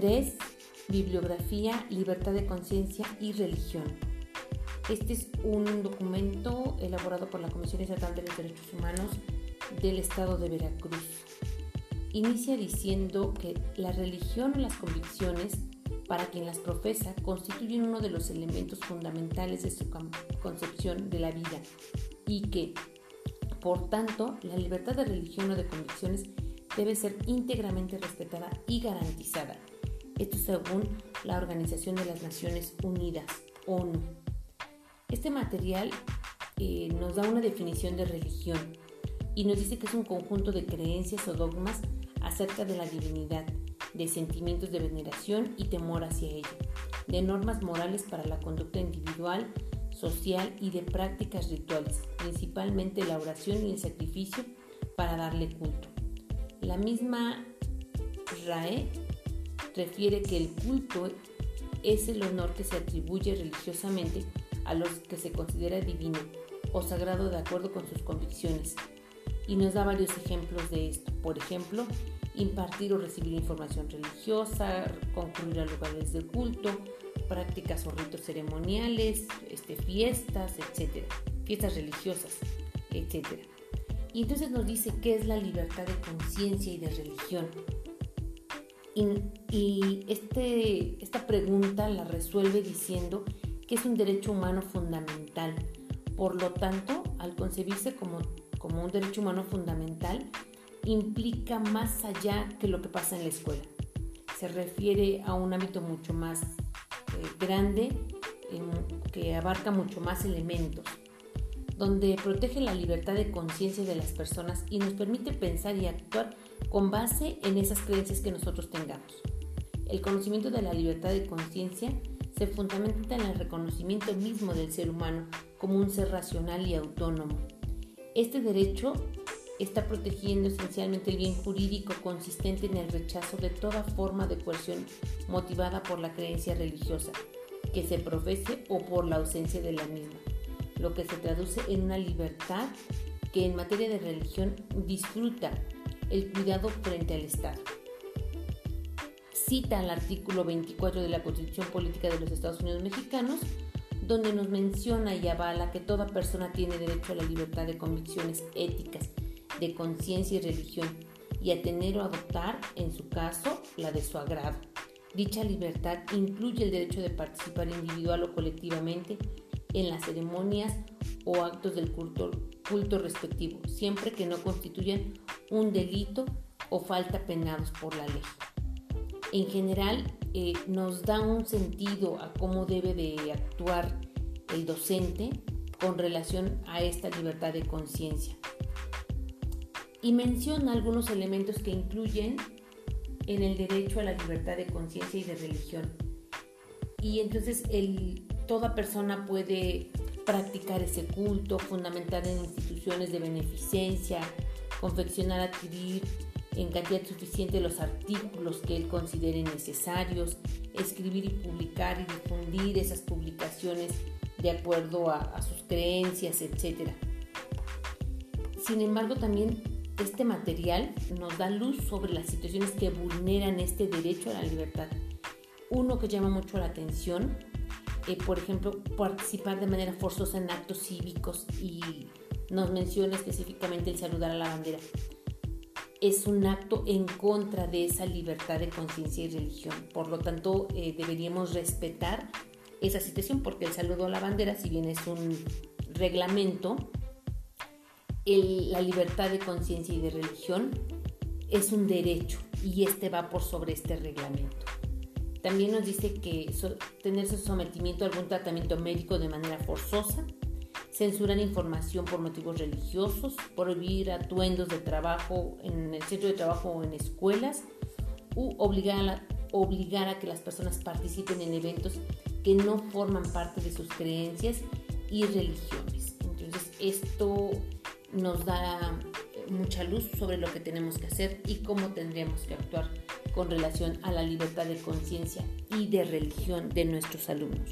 3. Bibliografía, libertad de conciencia y religión. Este es un documento elaborado por la Comisión Estatal de los Derechos Humanos del Estado de Veracruz. Inicia diciendo que la religión o las convicciones, para quien las profesa, constituyen uno de los elementos fundamentales de su concepción de la vida y que, por tanto, la libertad de religión o de convicciones debe ser íntegramente respetada y garantizada. Esto según la Organización de las Naciones Unidas, ONU. Este material eh, nos da una definición de religión y nos dice que es un conjunto de creencias o dogmas acerca de la divinidad, de sentimientos de veneración y temor hacia ella, de normas morales para la conducta individual, social y de prácticas rituales, principalmente la oración y el sacrificio para darle culto. La misma RAE refiere que el culto es el honor que se atribuye religiosamente a los que se considera divino o sagrado de acuerdo con sus convicciones. Y nos da varios ejemplos de esto. Por ejemplo, impartir o recibir información religiosa, concurrir a lugares de culto, prácticas o ritos ceremoniales, este, fiestas, etc. Fiestas religiosas, etc. Y entonces nos dice qué es la libertad de conciencia y de religión. Y, este, esta pregunta la resuelve diciendo que es un derecho humano fundamental. Por lo tanto, al concebirse como, como un derecho humano fundamental, implica más allá que lo que pasa en la escuela. Se refiere a un ámbito mucho más eh, grande, que abarca mucho más elementos, donde protege la libertad de conciencia de las personas y nos permite pensar y actuar con base en esas creencias que nosotros tengamos. El conocimiento de la libertad de conciencia se fundamenta en el reconocimiento mismo del ser humano como un ser racional y autónomo. Este derecho está protegiendo esencialmente el bien jurídico consistente en el rechazo de toda forma de coerción motivada por la creencia religiosa que se profese o por la ausencia de la misma, lo que se traduce en una libertad que en materia de religión disfruta el cuidado frente al Estado cita al artículo 24 de la Constitución Política de los Estados Unidos Mexicanos, donde nos menciona y avala que toda persona tiene derecho a la libertad de convicciones éticas, de conciencia y religión, y a tener o adoptar, en su caso, la de su agrado. Dicha libertad incluye el derecho de participar individual o colectivamente en las ceremonias o actos del culto, culto respectivo, siempre que no constituyan un delito o falta penados por la ley en general eh, nos da un sentido a cómo debe de actuar el docente con relación a esta libertad de conciencia. Y menciona algunos elementos que incluyen en el derecho a la libertad de conciencia y de religión. Y entonces el, toda persona puede practicar ese culto, fundamental en instituciones de beneficencia, confeccionar, adquirir en cantidad suficiente los artículos que él considere necesarios, escribir y publicar y difundir esas publicaciones de acuerdo a, sus creencias, etc. Sin embargo, también este material nos da luz sobre las situaciones que vulneran este derecho a la libertad. Uno que llama mucho la atención, eh, por ejemplo, participar de manera forzosa en actos cívicos y nos menciona específicamente el saludar a la bandera es un acto en contra de esa libertad de conciencia y religión. Por lo tanto, eh, deberíamos respetar esa situación porque el saludo a la bandera, si bien es un reglamento, la libertad de conciencia y de religión es un derecho y este va por sobre este reglamento. También nos dice que tener su sometimiento a algún tratamiento médico de manera forzosa censuran información por motivos religiosos, prohibir atuendos de trabajo en el centro de trabajo o en escuelas, u obligar a, obligar a que las personas participen en eventos que no forman parte de sus creencias y religiones. Entonces esto nos da mucha luz sobre lo que tenemos que hacer y cómo tendríamos que actuar con relación a la libertad de conciencia y de religión de nuestros alumnos.